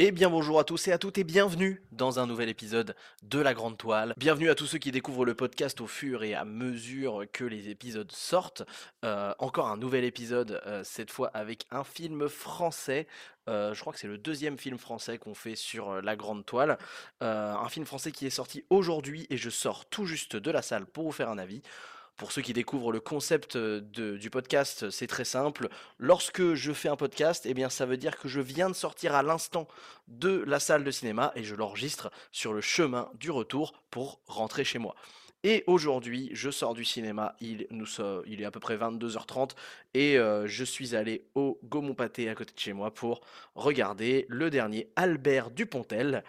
Et bien bonjour à tous et à toutes et bienvenue dans un nouvel épisode de La Grande Toile. Bienvenue à tous ceux qui découvrent le podcast au fur et à mesure que les épisodes sortent. Euh, encore un nouvel épisode, euh, cette fois avec un film français. Euh, je crois que c'est le deuxième film français qu'on fait sur La Grande Toile. un film français qui est sorti aujourd'hui et je sors tout juste de la salle pour vous faire un avis. Pour ceux qui découvrent le concept du podcast, c'est très simple. Lorsque je fais un podcast, eh bien, ça veut dire que je viens de sortir à l'instant de la salle de cinéma et je l'enregistre sur le chemin du retour pour rentrer chez moi. Et aujourd'hui, je sors du cinéma, il, nous il est à peu près 22h30 et je suis allé au Gaumont Pâté à côté de chez moi pour regarder le dernier Albert Dupontel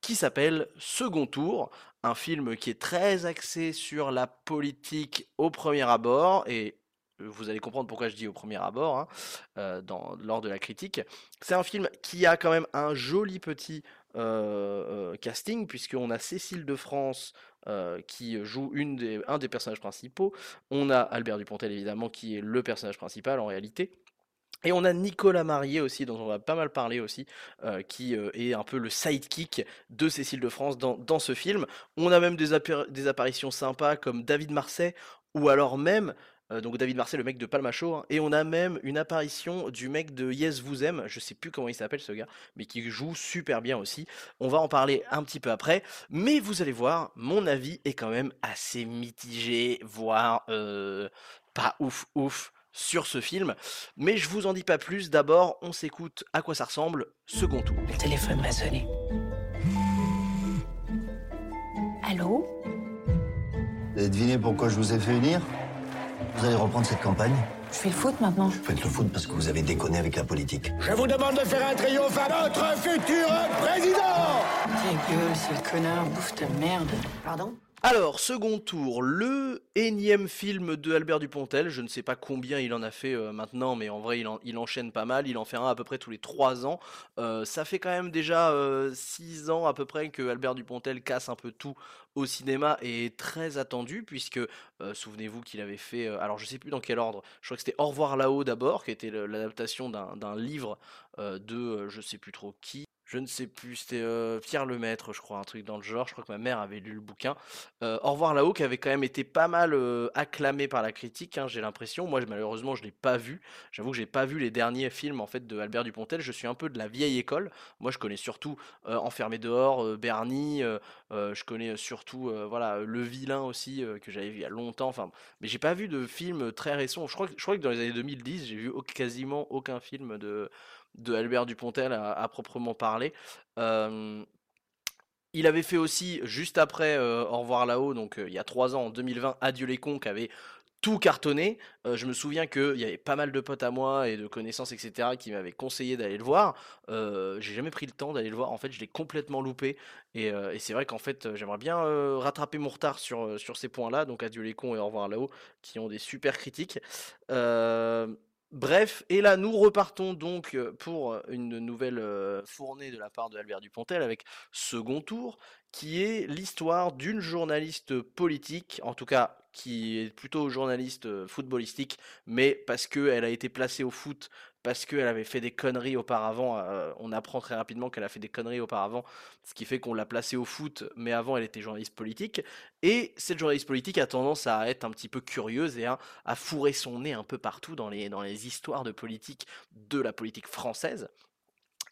qui s'appelle Second Tour un film qui est très axé sur la politique au premier abord, et vous allez comprendre pourquoi je dis au premier abord, hein, euh, dans, lors de la critique. C'est un film qui a quand même un joli petit euh, euh, casting, puisqu'on a Cécile de France qui joue une des, un des personnages principaux, on a Albert Dupontel évidemment qui est le personnage principal en réalité, et on a Nicolas Marié aussi, dont on va pas mal parler aussi, euh, qui euh, est un peu le sidekick de Cécile de France dans, ce film. On a même des, des, apparitions sympas comme David Marseille, ou alors même, euh, donc David Marseille, le mec de Palmacho, hein, et on a même une apparition du mec de Yes Vous Aime, je sais plus comment il s'appelle ce gars, mais qui joue super bien aussi. On va en parler un petit peu après, mais vous allez voir, mon avis est quand même assez mitigé, voire pas ouf ouf sur ce film. Mais je vous en dis pas plus. D'abord, on s'écoute à quoi ça ressemble. Second tour. Le téléphone m'a sonné. Allô? Vous avez deviné pourquoi je vous ai fait unir Vous allez reprendre cette campagne? Je fais le foot maintenant. Vous faites le foot parce que vous avez déconné avec la politique. Je vous demande de faire un triomphe à notre futur président Ta gueule, sale connard, bouffe ta merde. Pardon? Alors, second tour, le énième film de Albert Dupontel. Je ne sais pas combien il en a fait euh, maintenant, mais en vrai, il, enchaîne pas mal. Il en fait un à peu près tous les 3 ans. Euh, ça fait quand même déjà 6 euh, ans à peu près que Albert Dupontel casse un peu tout au cinéma et est très attendu, puisque souvenez-vous qu'il avait fait. alors, je sais plus dans quel ordre. Je crois que c'était Au revoir là-haut d'abord, qui était l'adaptation d'un livre de je sais plus trop qui je ne sais plus, c'était Pierre Lemaître, je crois, un truc dans le genre. Je crois que ma mère avait lu le bouquin. Au revoir là-haut, qui avait quand même été pas mal acclamé par la critique, hein, j'ai l'impression. Moi, malheureusement, je ne l'ai pas vu. J'avoue que j'ai pas vu les derniers films en fait de Albert Dupontel. Je suis un peu de la vieille école. Moi, je connais surtout Enfermé dehors, Bernie. je connais surtout voilà Le Vilain aussi que j'avais vu il y a longtemps. Enfin, mais j'ai pas vu de film très récent. Je je crois que dans les années 2010, j'ai vu quasiment aucun film de de Albert Dupontel à, proprement parler. il avait fait aussi, juste après Au revoir là-haut, donc il y a trois ans, en 2020, Adieu les cons, qui avait tout cartonné. je me souviens qu'il y avait pas mal de potes à moi et de connaissances, etc., qui m'avaient conseillé d'aller le voir. j'ai jamais pris le temps d'aller le voir. En fait, je l'ai complètement loupé. Et, c'est vrai qu'en fait, j'aimerais bien rattraper mon retard sur, sur ces points-là. Donc, Adieu les cons et Au revoir là-haut, qui ont des super critiques. Bref, et là nous repartons donc pour une nouvelle fournée de la part de Albert Dupontel avec second tour, qui est l'histoire d'une journaliste politique, en tout cas qui est plutôt journaliste footballistique, mais parce qu'elle a été placée au foot parce qu'elle avait fait des conneries auparavant. Euh, on apprend très rapidement qu'elle a fait des conneries auparavant, ce qui fait qu'on l'a placée au foot, mais avant elle était journaliste politique. Et cette journaliste politique a tendance à être un petit peu curieuse et à, fourrer son nez un peu partout dans les, dans les histoires de politique de la politique française.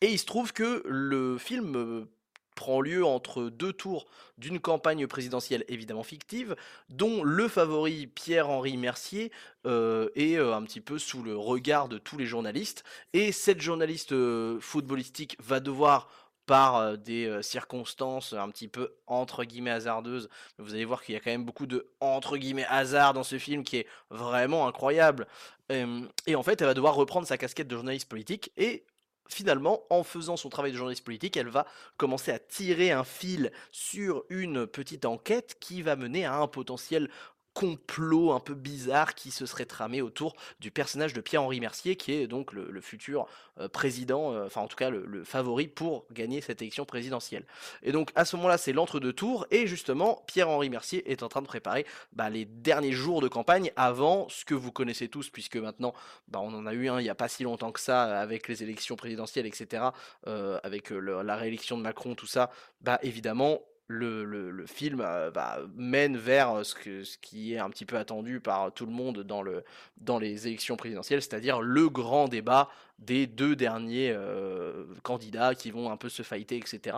Et il se trouve que le film prend lieu entre deux tours d'une campagne présidentielle évidemment fictive, dont le favori Pierre-Henri Mercier euh, est euh, un petit peu sous le regard de tous les journalistes. Et cette journaliste euh, footballistique va devoir par des circonstances un petit peu entre guillemets hasardeuses. Vous allez voir qu'il y a quand même beaucoup de entre guillemets hasard dans ce film qui est vraiment incroyable. et en fait, elle va devoir reprendre sa casquette de journaliste politique et finalement, en faisant son travail de journaliste politique, elle va commencer à tirer un fil sur une petite enquête qui va mener à un potentiel complot un peu bizarre qui se serait tramé autour du personnage de Pierre-Henri Mercier, qui est donc le, futur euh, président, euh, enfin en tout cas le, favori pour gagner cette élection présidentielle. Et donc à ce moment-là, c'est l'entre-deux tours, et justement, Pierre-Henri Mercier est en train de préparer bah, les derniers jours de campagne avant ce que vous connaissez tous, puisque maintenant, bah, on en a eu un il n'y a pas si longtemps que ça, avec les élections présidentielles, etc., euh, avec la réélection de Macron, tout ça, bah évidemment, le, le- film bah, mène vers ce, que, ce qui est un petit peu attendu par tout le monde dans, le, dans les élections présidentielles, c'est-à-dire le grand débat des deux derniers candidats qui vont un peu se fighter, etc.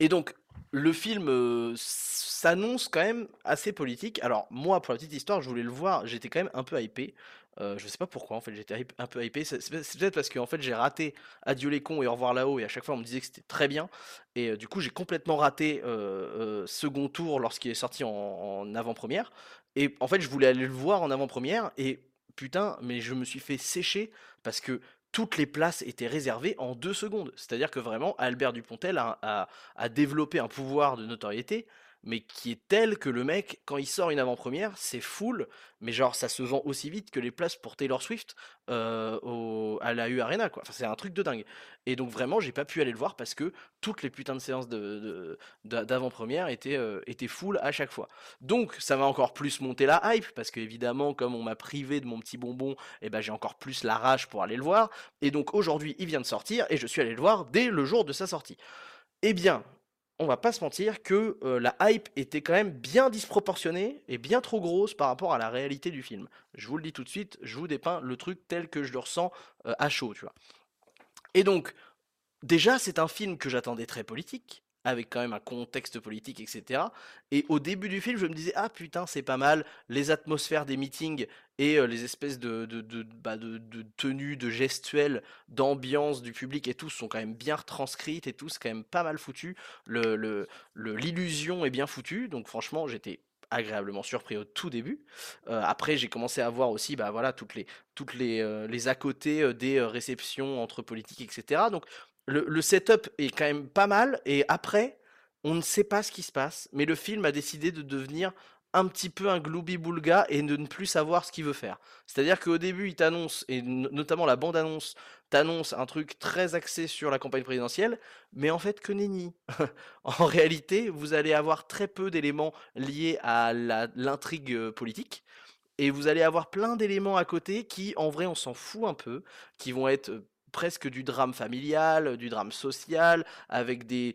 Et donc, le film s'annonce quand même assez politique. Alors, moi, pour la petite histoire, je voulais le voir, j'étais quand même un peu hypé. Euh, je sais pas pourquoi, en fait, j'étais un peu hypé. C'est c'est peut- c'est peut-être parce que fait, j'ai raté Adieu les cons et Au revoir là-haut, et à chaque fois, on me disait que c'était très bien. Et euh, du coup, j'ai complètement raté euh, euh, second tour lorsqu'il est sorti en, avant-première. Et en fait, je voulais aller le voir en avant-première, et putain, mais je me suis fait sécher parce que toutes les places étaient réservées en deux secondes. C'est-à-dire que vraiment, Albert Dupontel a développé un pouvoir de notoriété, mais qui est tel que le mec, quand il sort une avant-première, c'est full, mais genre ça se vend aussi vite que les places pour Taylor Swift euh, à la U Arena, quoi. C'est un truc de dingue. Et donc vraiment, j'ai pas pu aller le voir parce que toutes les putains de séances d'avant-première étaient, euh, étaient full à chaque fois. Donc ça va encore plus monter la hype, parce que évidemment, comme on m'a privé de mon petit bonbon, et ben j'ai encore plus la rage pour aller le voir. Et donc aujourd'hui, il vient de sortir, et je suis allé le voir dès le jour de sa sortie. Eh bien, on va pas se mentir que euh, la hype était quand même bien disproportionnée et bien trop grosse par rapport à la réalité du film. Je vous le dis tout de suite, je vous dépeins le truc tel que je le ressens euh, à chaud. Et donc, déjà, c'est un film que j'attendais très politique, avec quand même un contexte politique, etc. Et au début du film, je me disais, ah putain, c'est pas mal, les atmosphères des meetings et euh, les espèces bah, de, tenues, de gestuels, d'ambiance du public et tout sont quand même bien retranscrites et tout, c'est quand même pas mal foutu. L'illusion est bien foutue, donc franchement, j'étais agréablement surpris au tout début. Euh, après, j'ai commencé à voir aussi, bah voilà, toutes les, toutes les, euh, les à côté des réceptions entre politiques, etc. Donc, le, setup est quand même pas mal, et après, on ne sait pas ce qui se passe, mais le film a décidé de devenir un petit peu un gloubi-boulga et de ne plus savoir ce qu'il veut faire. C'est-à-dire qu'au début, il t'annonce, et no- notamment la bande-annonce, t'annonce un truc très axé sur la campagne présidentielle, mais en fait, que nenni. En réalité, vous allez avoir très peu d'éléments liés à l'intrigue euh, politique. Et vous allez avoir plein d'éléments à côté qui, en vrai, on s'en fout un peu, qui vont être euh, presque du drame familial, du drame social, avec des,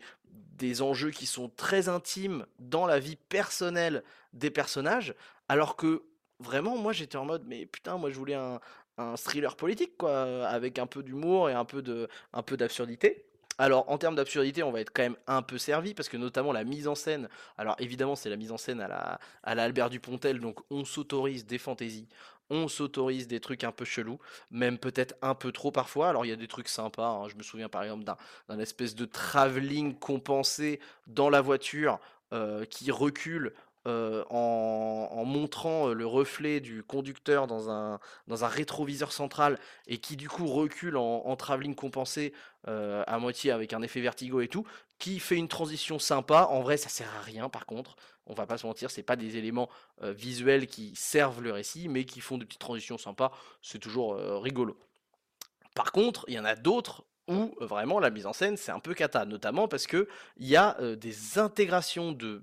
des enjeux qui sont très intimes dans la vie personnelle des personnages, alors que vraiment, moi, j'étais en mode, mais putain, moi, je voulais un, un thriller politique, quoi, avec un peu d'humour et un peu de, un peu d'absurdité. Alors, en termes d'absurdité, on va être quand même un peu servi, parce que notamment la mise en scène, alors évidemment, c'est la mise en scène à la, à la Albert Dupontel, donc on s'autorise des fantaisies, on s'autorise des trucs un peu chelous, même peut-être un peu trop parfois. Alors il y a des trucs sympas, hein, je me souviens par exemple d'un espèce de travelling compensé dans la voiture euh, qui recule euh, en, montrant euh, le reflet du conducteur dans un, rétroviseur central et qui du coup recule en, travelling compensé à moitié avec un effet vertigo et tout, qui fait une transition sympa. En vrai, ça sert à rien par contre. On va pas se mentir, c'est pas des éléments visuels qui servent le récit, mais qui font des petites transitions sympas. C'est toujours rigolo. Par contre, il y en a d'autres où vraiment la mise en scène c'est un peu cata, notamment parce que il y a des intégrations de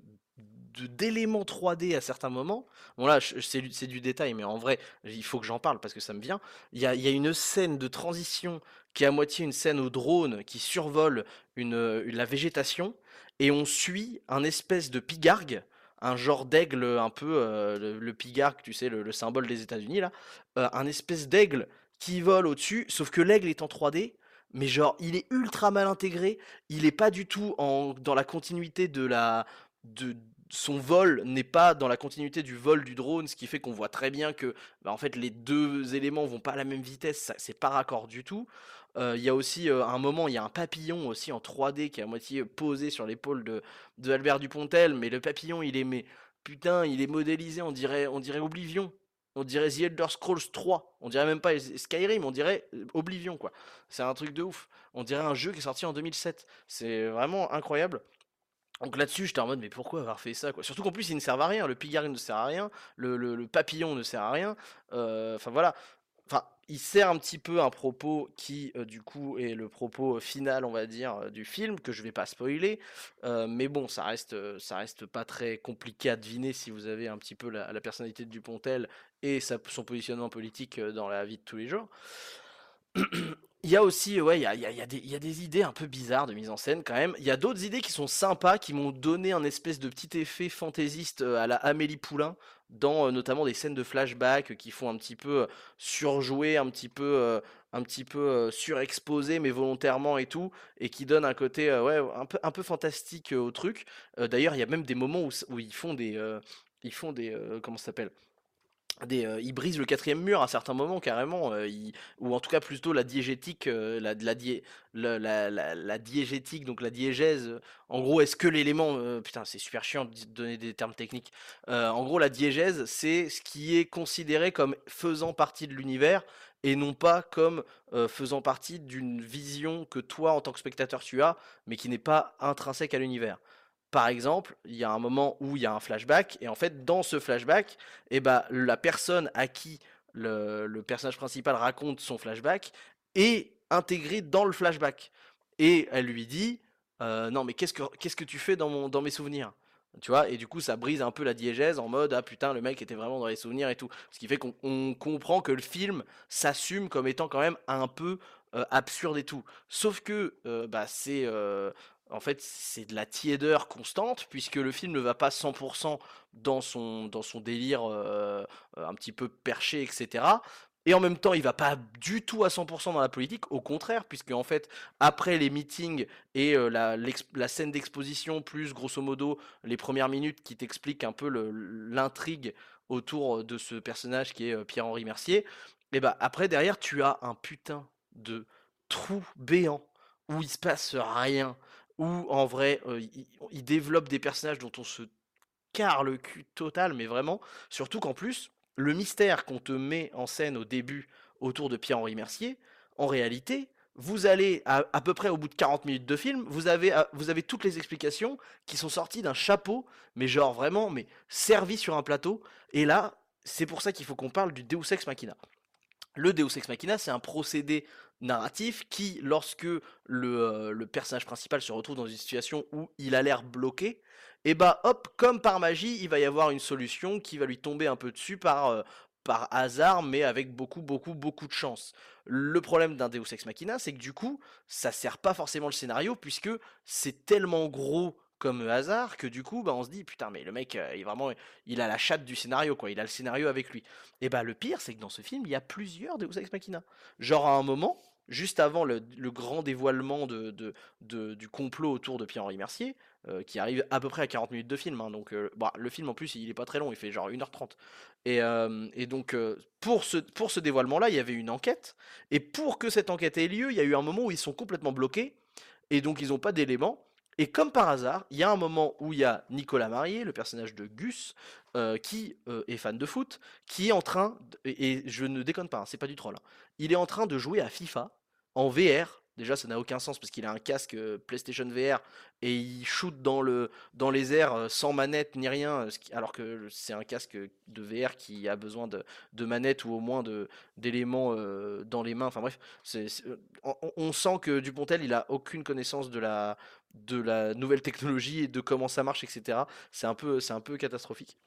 d'éléments 3D à certains moments. Bon là, c'est du détail, mais en vrai, il faut que j'en parle parce que ça me vient. Il y a, y a une scène de transition qui est à moitié une scène au drone qui survole la végétation et on suit un espèce de pigargue, un genre d'aigle un peu, euh, le, le pigargue, tu sais, le, le symbole des États-Unis là, euh, un espèce d'aigle qui vole au-dessus, sauf que l'aigle est en 3D. Mais genre, il est ultra mal intégré, il est pas du tout en, dans la continuité de la, de, son vol n'est pas dans la continuité du vol du drone, ce qui fait qu'on voit très bien que bah, en fait les deux éléments vont pas à la même vitesse, c'est pas raccord du tout. Euh, Il y a aussi euh, un moment, il y a un papillon aussi en 3D qui est à moitié posé sur l'épaule de, de Albert Dupontel, mais le papillon il est mais putain, il est modélisé, on dirait on dirait Oblivion. On dirait The Elder Scrolls 3, on dirait même pas Skyrim, on dirait euh, Oblivion quoi. C'est un truc de ouf. On dirait un jeu qui est sorti en 2007. C'est vraiment incroyable. Donc là-dessus, j'étais en mode, mais pourquoi avoir fait ça quoi? Surtout qu'en plus, ils ne servent à rien. Le pigard, il ne sert à rien. Le, le- papillon ne sert à rien. Enfin voilà. Enfin, il sert un petit peu un propos qui, euh, du coup, est le propos euh, final, on va dire, euh, du film, que je vais pas spoiler. mais bon, ça reste, ça reste pas très compliqué à deviner si vous avez un petit peu la, personnalité de Dupontel et son positionnement politique dans la vie de tous les jours. Il y a aussi, ouais, il y a, y a- y a des, idées un peu bizarres de mise en scène quand même. Il y a d'autres idées qui sont sympas, qui m'ont donné un espèce de petit effet fantaisiste à la Amélie Poulain, dans euh, notamment des scènes de flashback euh, qui font un petit peu euh, surjouer, un petit peu, un petit peu surexposé, mais volontairement et tout, et qui donnent un côté, ouais, un peu, un peu fantastique au truc. D'ailleurs, il y a même des moments où, ils font des, ils font des, comment ça s'appelle? Euh, ils brisent le quatrième mur à certains moments carrément, euh, ou en tout cas plutôt la diégétique, euh, la, dié- la, diégétique, donc la diégèse. En gros, est-ce que l'élément, putain, c'est super chiant de donner des termes techniques. En gros, la diégèse, c'est ce qui est considéré comme faisant partie de l'univers et non pas comme faisant partie d'une vision que toi, en tant que spectateur, tu as, mais qui n'est pas intrinsèque à l'univers. Par exemple, il y a un moment où il y a un flashback, et en fait, dans ce flashback, eh ben, la personne à qui le, personnage principal raconte son flashback est intégrée dans le flashback. Et elle lui dit euh, Non, mais qu'est-ce que, tu fais dans, mes souvenirs? Tu vois, et du coup, ça brise un peu la diégèse en mode Ah putain, le mec était vraiment dans les souvenirs et tout. Ce qui fait qu'on on comprend que le film s'assume comme étant quand même un peu euh, absurde et tout. Sauf que euh, bah, c'est. En fait, c'est de la tiédeur constante, puisque le film ne va pas 100% dans son, délire euh, euh, un petit peu perché, etc. Et en même temps, il va pas du tout à 100% dans la politique, au contraire, puisque en fait, après les meetings et euh, la, scène d'exposition, plus grosso modo les premières minutes qui t'expliquent un peu l'intrigue autour de ce personnage qui est Pierre-Henri Mercier, et bah après, derrière, tu as un putain de trou béant où il se passe rien, où en vrai, euh, il, développe des personnages dont on se carre le cul total, mais vraiment, surtout qu'en plus, le mystère qu'on te met en scène au début autour de Pierre-Henri Mercier, en réalité, vous allez à, peu près au bout de 40 minutes de film, vous avez, à- vous toutes les explications qui sont sorties d'un chapeau, mais genre vraiment, mais servi sur un plateau. Et là, c'est pour ça qu'il faut qu'on parle du Deus Ex Machina. Le Deus Ex Machina, c'est un procédé narratif qui, lorsque le, euh, le personnage principal se retrouve dans une situation où il a l'air bloqué, et bah hop, comme par magie, il va y avoir une solution qui va lui tomber un peu dessus par, euh, par hasard, mais avec beaucoup, beaucoup, beaucoup de chance. Le problème d'un Deus Ex Machina, c'est que du coup, ça sert pas forcément le scénario, puisque c'est tellement gros comme hasard que du coup, bah, on se dit, putain, mais le mec, euh, il, vraiment, il a la chatte du scénario, quoi. Il a le scénario avec lui. Et bah le pire, c'est que dans ce film, il y a plusieurs Deus Ex Machina. Genre à un moment, juste avant le, grand dévoilement de, du complot autour de Pierre-Henri Mercier, euh, qui arrive à peu près à 40 minutes de film, hein, donc euh, bah, le film en plus il est pas très long, il fait genre 1h30. Et, euh, et donc pour ce, pour ce dévoilement-là, il y avait une enquête, et pour que cette enquête ait lieu, il y a eu un moment où ils sont complètement bloqués, et donc ils n'ont pas d'éléments. Et comme par hasard, il y a un moment où il y a Nicolas Marié, le personnage de Gus, qui est fan de foot, qui est en train, et je ne déconne pas, hein, c'est pas du troll, hein, il est en train de jouer à FIFA en VR. Déjà, ça n'a aucun sens parce qu'il a un casque euh, PlayStation VR et il shoot dans, le, dans les airs euh, sans manette ni rien, alors que c'est un casque de VR qui a besoin de, de manette ou au moins d'éléments euh, dans les mains. Enfin bref, on, sent que Dupontel, il a aucune connaissance de la, de la nouvelle technologie et de comment ça marche, etc. C'est un un peu catastrophique.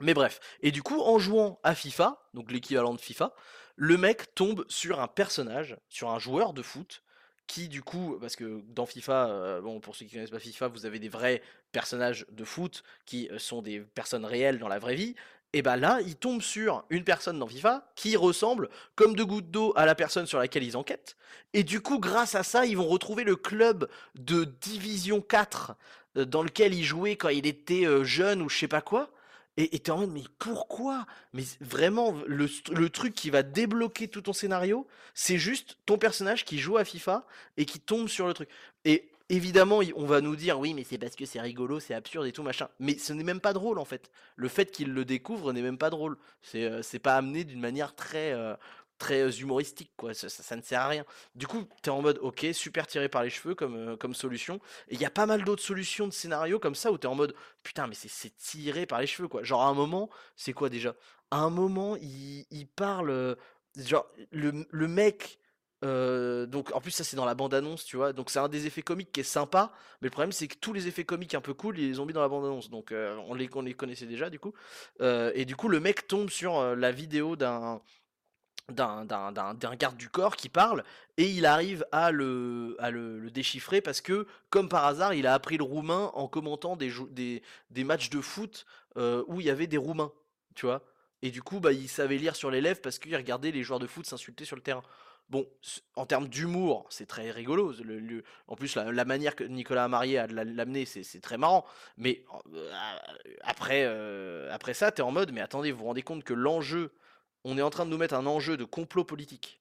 Mais bref, et du coup, en jouant à FIFA, donc l'équivalent de FIFA, le mec tombe sur un personnage, sur un joueur de foot, qui du coup, parce que dans FIFA, euh, bon, pour ceux qui connaissent pas FIFA, vous avez des vrais personnages de foot qui euh, sont des personnes réelles dans la vraie vie. Et bah là, il tombe sur une personne dans FIFA qui ressemble comme deux gouttes d'eau à la personne sur laquelle ils enquêtent. Et du coup, grâce à ça, ils vont retrouver le club de Division 4 euh, dans lequel il jouait quand il était jeune ou je sais pas quoi. Et t'es en mode, mais pourquoi? Mais vraiment, le, truc qui va débloquer tout ton scénario, c'est juste ton personnage qui joue à FIFA et qui tombe sur le truc. Et évidemment, on va nous dire, oui, mais c'est parce que c'est rigolo, c'est absurde et tout, machin. Mais ce n'est même pas drôle, en fait. Le fait qu'il le découvre n'est même pas drôle. C'est euh, pas amené d'une manière très, euh, très humoristique, quoi. Ça, ne sert à rien. Du coup, t'es en mode, ok, super tiré par les cheveux comme, comme solution. Et il y a pas mal d'autres solutions de scénario comme ça où t'es en mode, putain, mais c'est tiré par les cheveux, quoi. Genre, à un moment, c'est quoi déjà? À un moment, il, parle, genre, le, le mec. donc en plus ça c'est dans la bande annonce tu vois donc c'est un des effets comiques qui est sympa mais le problème c'est que tous les effets comiques un peu cool ils les ont mis dans la bande annonce donc on les on les connaissait déjà du coup et du coup le mec tombe sur la vidéo d'un d'un d'un- d'un- garde du corps qui parle et il arrive à le, à le, déchiffrer parce que, comme par hasard, il a appris le roumain en commentant des, jou- des, des matchs de foot euh, où il y avait des roumains, tu vois? Et du coup, bah, il savait lire sur les lèvres parce qu'il regardait les joueurs de foot s'insulter sur le terrain. Bon, en termes d'humour, c'est très rigolo. le- en plus, la, manière que Nicolas Amarié a de la- l'amener, c'est c'est très marrant. Mais euh, après, euh, après ça, t'es en mode, mais attendez, vous vous rendez compte que l'enjeu on est en train de nous mettre un enjeu de complot politique.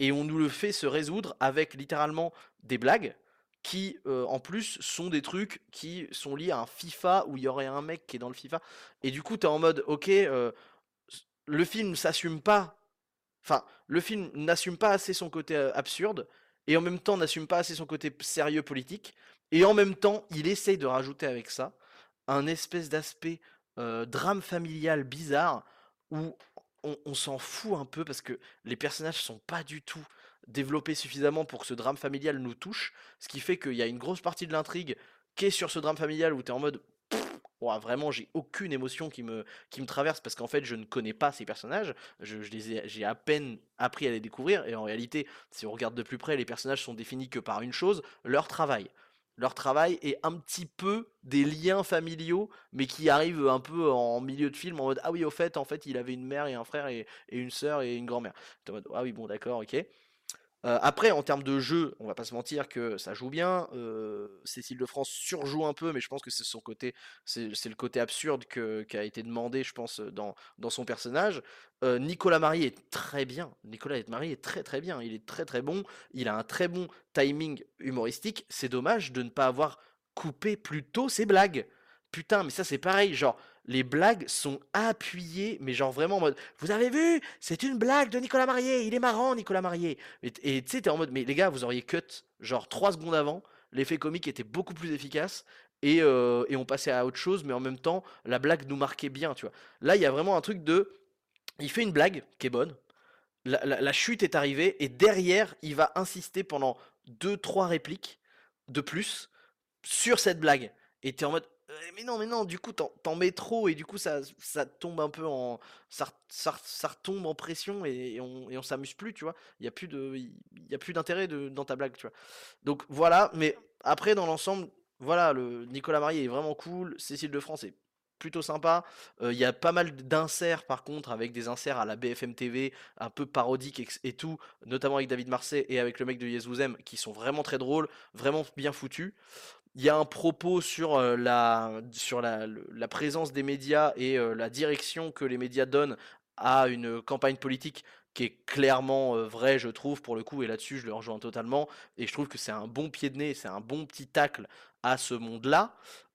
Et on nous le fait se résoudre avec littéralement des blagues qui, euh, en plus, sont des trucs qui sont liés à un FIFA où il y aurait un mec qui est dans le FIFA. Et du coup, t'es en mode, ok, euh, le film s'assume pas. Enfin, le film n'assume pas assez son côté euh, absurde, et en même temps n'assume pas assez son côté sérieux politique, et en même temps, il essaye de rajouter avec ça un espèce d'aspect drame familial bizarre où on, s'en fout un peu parce que les personnages sont pas du tout développés suffisamment pour que ce drame familial nous touche, ce qui fait qu'il y a une grosse partie de l'intrigue qui est sur ce drame familial où tu es en mode vraiment j'ai aucune émotion qui me, qui me traverse parce qu'en fait je ne connais pas ces personnages, je les ai, j'ai à peine appris à les découvrir et en réalité si on regarde de plus près les personnages sont définis que par une chose, leur travail. Leur travail est un petit peu des liens familiaux, mais qui arrivent un peu en milieu de film en mode ah oui au fait en fait il avait une mère et un frère et, et une sœur et une grand-mère. Ah oui bon d'accord ok. Euh, après, en termes de jeu, on va pas se mentir que ça joue bien. euh, Cécile de France surjoue un peu, mais je pense que c'est son côté, c'est le côté absurde qui a été demandé, je pense, dans, dans son personnage. Euh, Nicolas Marie est très bien. Nicolas Marie est très très bien. Il est très très bon. Il a un très bon timing humoristique. C'est dommage de ne pas avoir coupé plus tôt ses blagues. Putain, mais ça c'est pareil, genre les blagues sont appuyées, mais genre vraiment en mode Vous avez vu? C'est une blague de Nicolas Marié, il est marrant Nicolas Marié. Et tu sais, t'es en mode Mais les gars, vous auriez cut, genre 3 secondes avant, l'effet comique était beaucoup plus efficace. Et, euh, et on passait à autre chose, mais en même temps, la blague nous marquait bien, tu vois. Là, il y a vraiment un truc de. Il fait une blague qui est bonne, la, la- chute est arrivée, et derrière, il va insister pendant deux trois répliques de plus sur cette blague. Et t'es en mode, «Euh, mais non, mais non, du coup, t'en mets trop, et du coup, ça, ça tombe un peu en. Ça, ça, ça retombe en pression, et, on, et on s'amuse plus, tu vois. Il y a plus de, y a plus d'intérêt dans ta blague, tu vois. Donc voilà, mais après, dans l'ensemble, voilà, le Nicolas Marié est vraiment cool, Cécile de France est plutôt sympa. Euh, Il y a pas mal d'inserts, par contre, avec des inserts à la BFM TV, un peu parodiques et, tout, notamment avec David Marseille et avec le mec de Aime, qui sont vraiment très drôles, vraiment bien foutus. Il y a un propos sur, euh, la, sur la, présence des médias et euh, la direction que les médias donnent à une campagne politique qui est clairement euh, vrai, je trouve, pour le coup, et là-dessus, je le rejoins totalement, et je trouve que c'est un bon pied de nez, c'est un bon petit tacle à ce monde-là.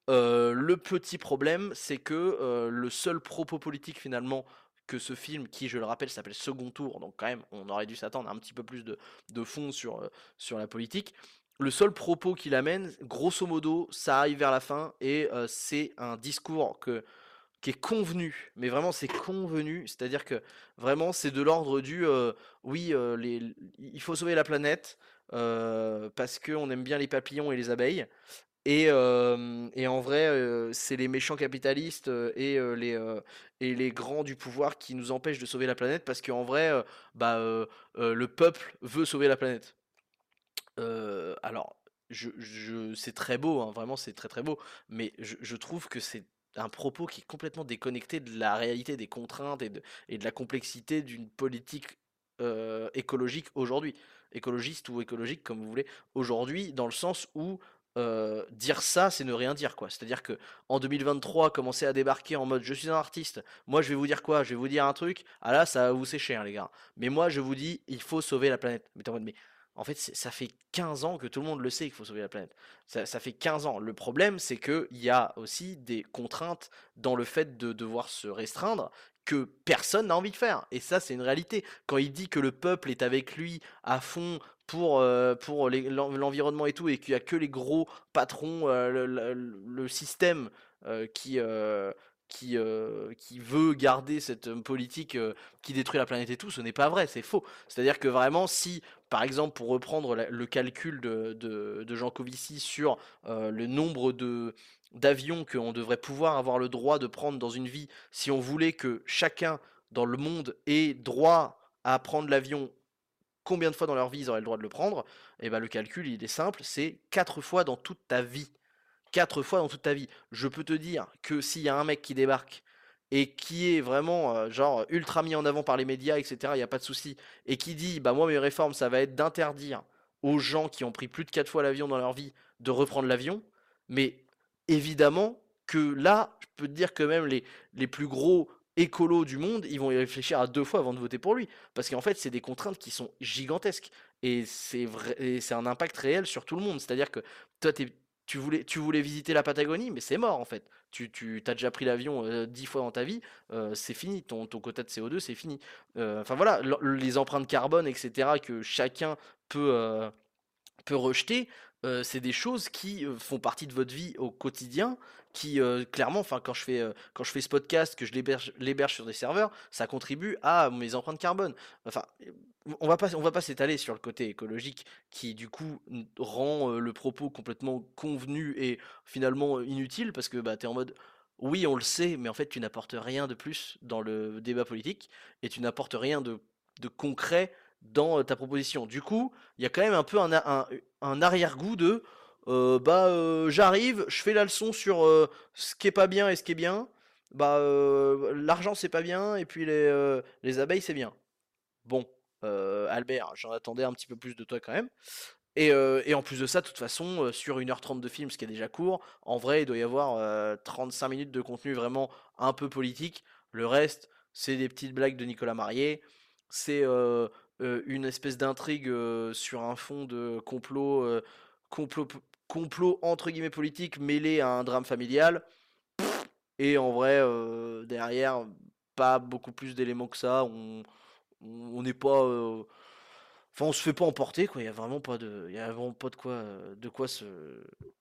Euh, le petit problème, c'est que le seul propos politique, finalement, que ce film, qui, je le rappelle, s'appelle Second Tour, donc quand même, on aurait dû s'attendre à un petit peu plus de, de fond sur, sur la politique, le seul propos qu'il amène, grosso modo, ça arrive vers la fin et euh, c'est un discours qui est convenu, mais vraiment c'est convenu, c'est-à-dire que vraiment c'est de l'ordre du euh, oui, euh, il faut sauver la planète parce qu'on aime bien les papillons et les abeilles. Et, en vrai, c'est les méchants capitalistes et, les, grands du pouvoir qui nous empêchent de sauver la planète parce qu'en vrai, bah, le peuple veut sauver la planète. Alors, je c'est très beau, hein, vraiment c'est très, très beau, mais je trouve que c'est un propos qui est complètement déconnecté de la réalité des contraintes et de la complexité d'une politique, écologique aujourd'hui. Écologiste ou écologique comme vous voulez, aujourd'hui, dans le sens où, dire ça, c'est ne rien dire, quoi. C'est-à-dire que en 2023, commencer à débarquer en mode: «Je suis un artiste, moi je vais vous dire quoi? Je vais vous dire un truc, ah là, ça va vous sécher, hein, les gars. Mais moi je vous dis: "Il faut sauver la planète"». Mais tu en mode: «Mais en fait, ça fait 15 ans que tout le monde le sait qu'il faut sauver la planète. Ça, fait 15 ans. Le problème, c'est qu'il y a aussi des contraintes dans le fait de devoir se restreindre que personne n'a envie de faire. Et ça, c'est une réalité. Quand il dit que le peuple est avec lui à fond pour, euh, pour l'environnement et tout, et qu'il n'y a que les gros patrons, euh, le, système euh, qui, qui, euh, qui veut garder cette euh, politique euh, qui détruit la planète et tout, ce n'est pas vrai, c'est faux. C'est-à-dire que vraiment, si, par exemple, pour reprendre le calcul de, de, de Jean Covici sur le nombre de d'avions qu'on devrait pouvoir avoir le droit de prendre dans une vie, si on voulait que chacun dans le monde ait droit à prendre l'avion combien de fois dans leur vie ils auraient le droit de le prendre, et ben le calcul il est simple, c'est 4 fois dans toute ta vie. 4 fois dans toute ta vie. Je peux te dire que s'il y a un mec qui débarque et qui est vraiment euh, genre ultra mis en avant par les médias, etc., il n'y a pas de souci, et qui dit bah moi mes réformes ça va être d'interdire aux gens qui ont pris plus de 4 fois l'avion dans leur vie de reprendre l'avion, mais évidemment que là, je peux te dire que même les, les plus gros écolos du monde, ils vont y réfléchir à deux fois avant de voter pour lui. Parce qu'en fait, c'est des contraintes qui sont gigantesques. Et c'est un impact réel sur tout le monde. C'est-à-dire que toi, t'es- tu voulais, visiter la Patagonie, mais c'est mort en fait. Tu, as déjà pris l'avion euh, dix fois dans ta vie, euh, c'est fini. Ton, quota de CO2, c'est fini. Euh, Enfin voilà, le- les empreintes carbone, etc., que chacun peut rejeter, euh, c'est des choses qui euh, font partie de votre vie au quotidien, qui euh, clairement, enfin quand je fais quand je fais ce podcast, que je l'héberge sur des serveurs, ça contribue à mes empreintes carbone. Enfin, on va pas on va pas s'étaler sur le côté écologique qui du coup rend le propos complètement convenu et finalement inutile parce que bah t'es en mode oui on le sait mais en fait tu n'apportes rien de plus dans le débat politique et tu n'apportes rien de concret dans ta proposition. Du coup, il y a quand même un peu un, arrière-goût de bah j'arrive, je fais la leçon sur ce qui est pas bien et ce qui est bien. Bah l'argent c'est pas bien et puis les, les abeilles c'est bien. Bon, Albert, j'en attendais un petit peu plus de toi quand même. Et, et en plus de ça, de toute façon, sur 1h30 de film, ce qui est déjà court, en vrai, il doit y avoir euh, 35 minutes de contenu vraiment un peu politique. Le reste, c'est des petites blagues de Nicolas Marié. C'est euh, une espèce d'intrigue euh, sur un fond de complot, euh, complot, complot entre guillemets politique mêlé à un drame familial. Et en vrai, derrière, pas beaucoup plus d'éléments que ça. On on n'est pas. Enfin, on se fait pas emporter, quoi. Il y a vraiment pas de, y a vraiment pas de quoi, euh, de quoi se.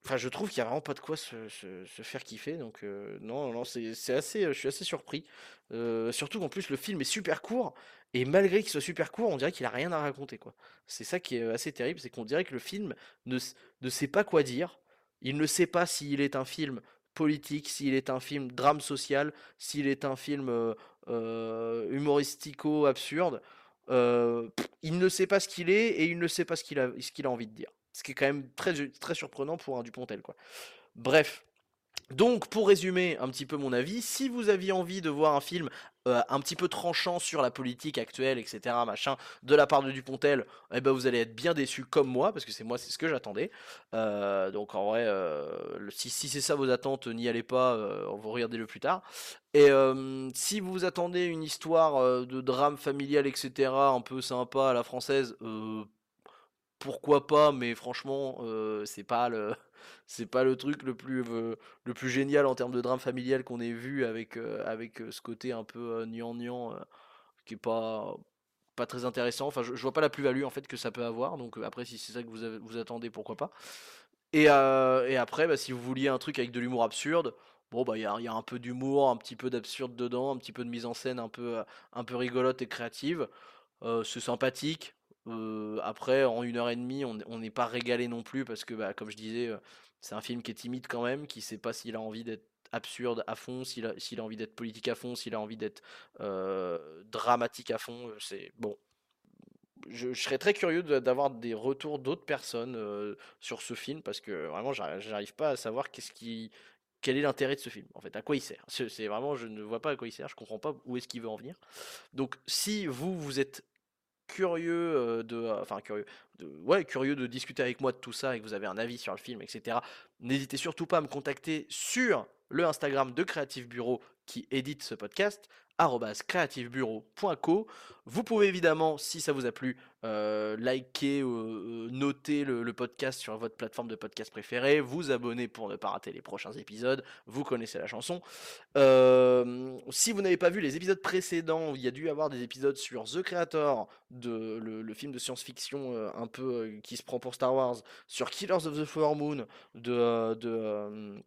Enfin, je trouve qu'il y a vraiment pas de quoi se, se- faire kiffer. Donc, euh, non, non, c'est assez, euh, je suis assez surpris. Surtout qu'en plus, le film est super court. Et malgré qu'il soit super court, on dirait qu'il a rien à raconter, quoi. C'est ça qui est assez terrible, c'est qu'on dirait que le film ne, ne sait pas quoi dire. Il ne sait pas s'il est un film politique, s'il est un film drame social, s'il est un film humoristico-absurde. Euh, pff, il ne sait pas ce qu'il est et il ne sait pas ce qu'il a, ce a envie de dire. Ce qui est quand même très, très surprenant pour un Dupontel, quoi. Bref. Donc, pour résumer un petit peu mon avis, si vous aviez envie de voir un film euh, un petit peu tranchant sur la politique actuelle, etc., machin, de la part de Dupontel, eh ben vous allez être bien déçu comme moi, parce que c'est moi, c'est ce que j'attendais. Euh, donc, en vrai, euh, si, si c'est ça vos attentes, n'y allez pas, vous regardez-le plus tard. Et si vous attendez une histoire de drame familial, etc., un peu sympa à la française, pourquoi pas, mais franchement, c'est pas le, c'est pas le truc le plus, euh, le plus génial en termes de drame familial qu'on ait vu avec, euh, avec euh, ce côté un peu euh, qui est pas, pas très intéressant. Enfin, je, je vois pas la plus-value en fait que ça peut avoir. Donc après, si c'est ça que vous, vous attendez, pourquoi pas. Et, et après, bah, si vous vouliez un truc avec de l'humour absurde, bon bah il y y a un peu d'humour, un petit peu d'absurde dedans, un petit peu de mise en scène un peu, un peu rigolote et créative. Euh, c'est sympathique. Euh, après, en une heure et demie, on n'est pas régalé non plus parce que, bah, comme je disais, euh, c'est un film qui est timide quand même, qui sait pas s'il a envie d'être absurde à fond, s'il a, a envie d'être politique à fond, s'il a envie d'être euh, dramatique à fond. C'est bon. Je, serais très curieux d'avoir des retours d'autres personnes sur ce film parce que vraiment, j'arrive pas à savoir quel est l'intérêt de ce film. En fait, à quoi il sert. C'est vraiment, je ne vois pas à quoi il sert. Je comprends pas où est-ce qu'il veut en venir. Donc, si vous, vous êtes curieux de, enfin curieux, de, ouais, curieux de discuter avec moi de tout ça et que vous avez un avis sur le film, etc. N'hésitez surtout pas à me contacter sur le Instagram de Creative Bureau qui édite ce podcast, creativebureau.co. Vous pouvez évidemment, si ça vous a plu, euh, liker, euh, noter le, podcast sur votre plateforme de podcast préférée, vous abonner pour ne pas rater les prochains épisodes, vous connaissez la chanson. Euh, si vous n'avez pas vu les épisodes précédents, il y a dû avoir des épisodes sur The Creator, de, le, film de science-fiction euh, un peu euh, qui se prend pour Star Wars, sur Killers of the Flower Moon, de... euh, de euh,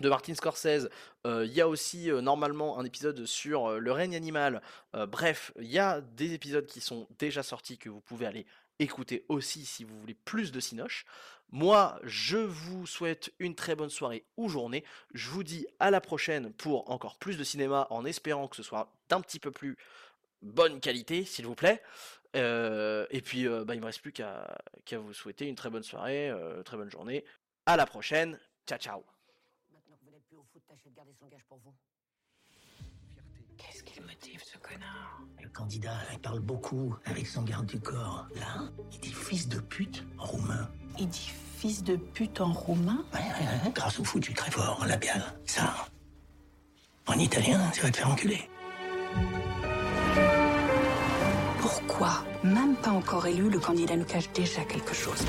de Martin Scorsese. Euh, Il y a aussi euh, normalement un épisode sur euh, le règne animal. Bref, il y a des épisodes qui sont déjà sortis que vous pouvez aller écouter aussi si vous voulez plus de Cinoche. Moi, je vous souhaite une très bonne soirée ou journée. Je vous dis à la prochaine pour encore plus de cinéma en espérant que ce soit d'un petit peu plus bonne qualité, s'il vous plaît. Et puis, bah, il me reste plus qu'à vous souhaiter une très bonne soirée, très bonne journée. À la prochaine. Ciao, ciao. Maintenant que vous n'êtes foot, tâchez de garder son gage pour vous. Qu'est-ce qu'il motive, ce connard? Le candidat, il parle beaucoup avec son garde du corps. Là, il dit fils de pute en roumain. Il dit fils de pute en roumain? Ouais, ouais, ouais, grâce au foot, je suis très fort en labial. Ça, en italien, ça va te faire enculer. Pourquoi? Même pas encore élu, le candidat nous cache déjà quelque chose.